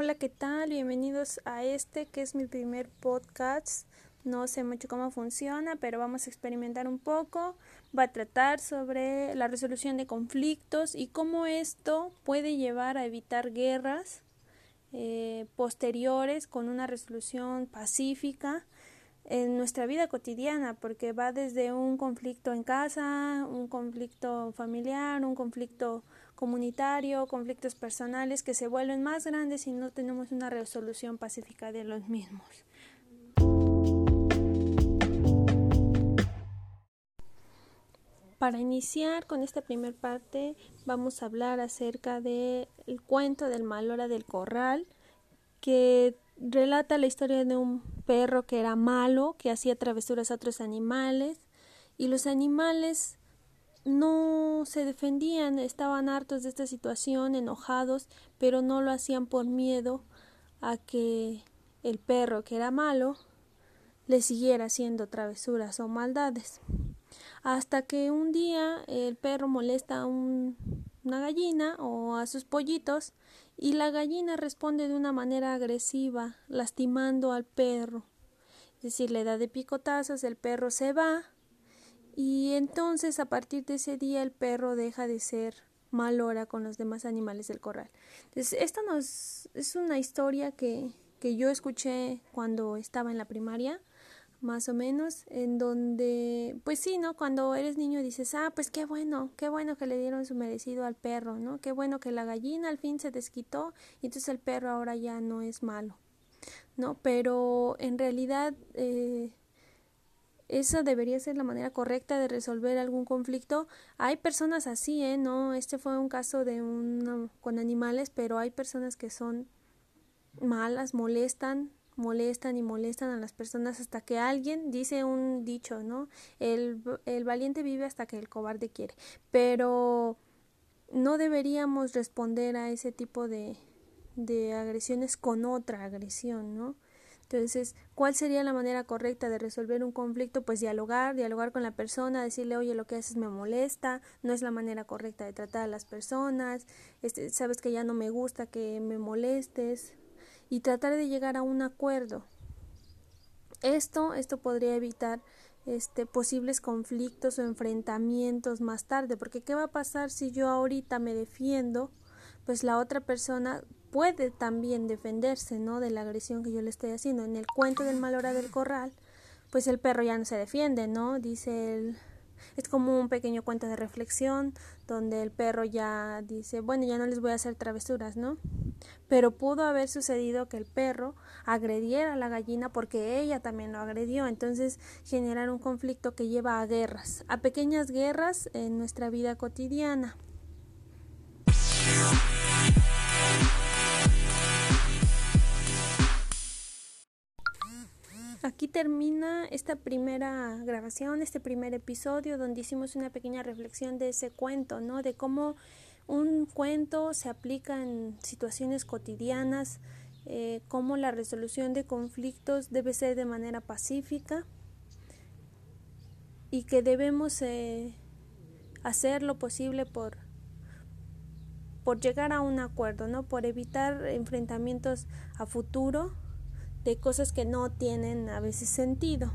Hola, ¿qué tal? Bienvenidos a este que es mi primer podcast. No sé mucho cómo funciona, pero vamos a experimentar un poco. Va a tratar sobre la resolución de conflictos y cómo esto puede llevar a evitar guerras eh, posteriores con una resolución pacífica en nuestra vida cotidiana, porque va desde un conflicto en casa, un conflicto familiar, un conflicto comunitario, conflictos personales que se vuelven más grandes si no tenemos una resolución pacífica de los mismos. Para iniciar con esta primera parte vamos a hablar acerca del cuento del mal hora del corral que relata la historia de un perro que era malo, que hacía travesuras a otros animales y los animales no se defendían, estaban hartos de esta situación, enojados, pero no lo hacían por miedo a que el perro, que era malo, le siguiera haciendo travesuras o maldades. Hasta que un día el perro molesta a una gallina o a sus pollitos y la gallina responde de una manera agresiva, lastimando al perro. Es decir, le da de picotazos, el perro se va y entonces a partir de ese día el perro deja de ser mal hora con los demás animales del corral. Entonces, esta nos, es una historia que, que yo escuché cuando estaba en la primaria, más o menos, en donde, pues sí, ¿no? Cuando eres niño dices, ah, pues qué bueno, qué bueno que le dieron su merecido al perro, ¿no? Qué bueno que la gallina al fin se desquitó y entonces el perro ahora ya no es malo, ¿no? Pero en realidad eh, esa debería ser la manera correcta de resolver algún conflicto. Hay personas así, ¿eh? No, este fue un caso de un con animales, pero hay personas que son malas, molestan, molestan y molestan a las personas hasta que alguien dice un dicho, ¿no? El, el valiente vive hasta que el cobarde quiere. Pero no deberíamos responder a ese tipo de, de agresiones con otra agresión, ¿no? Entonces, ¿cuál sería la manera correcta de resolver un conflicto? Pues dialogar, dialogar con la persona, decirle, oye, lo que haces me molesta, no es la manera correcta de tratar a las personas, este, sabes que ya no me gusta que me molestes y tratar de llegar a un acuerdo. Esto, esto podría evitar este, posibles conflictos o enfrentamientos más tarde, porque ¿qué va a pasar si yo ahorita me defiendo? Pues la otra persona puede también defenderse, ¿no? De la agresión que yo le estoy haciendo. En el cuento del mal hora del corral, pues el perro ya no se defiende, ¿no? Dice él, es como un pequeño cuento de reflexión donde el perro ya dice, bueno, ya no les voy a hacer travesuras, ¿no? Pero pudo haber sucedido que el perro agrediera a la gallina porque ella también lo agredió, entonces generar un conflicto que lleva a guerras, a pequeñas guerras en nuestra vida cotidiana. Termina esta primera grabación, este primer episodio donde hicimos una pequeña reflexión de ese cuento, ¿no? De cómo un cuento se aplica en situaciones cotidianas, eh, cómo la resolución de conflictos debe ser de manera pacífica y que debemos eh, hacer lo posible por por llegar a un acuerdo, ¿no? Por evitar enfrentamientos a futuro de cosas que no tienen a veces sentido.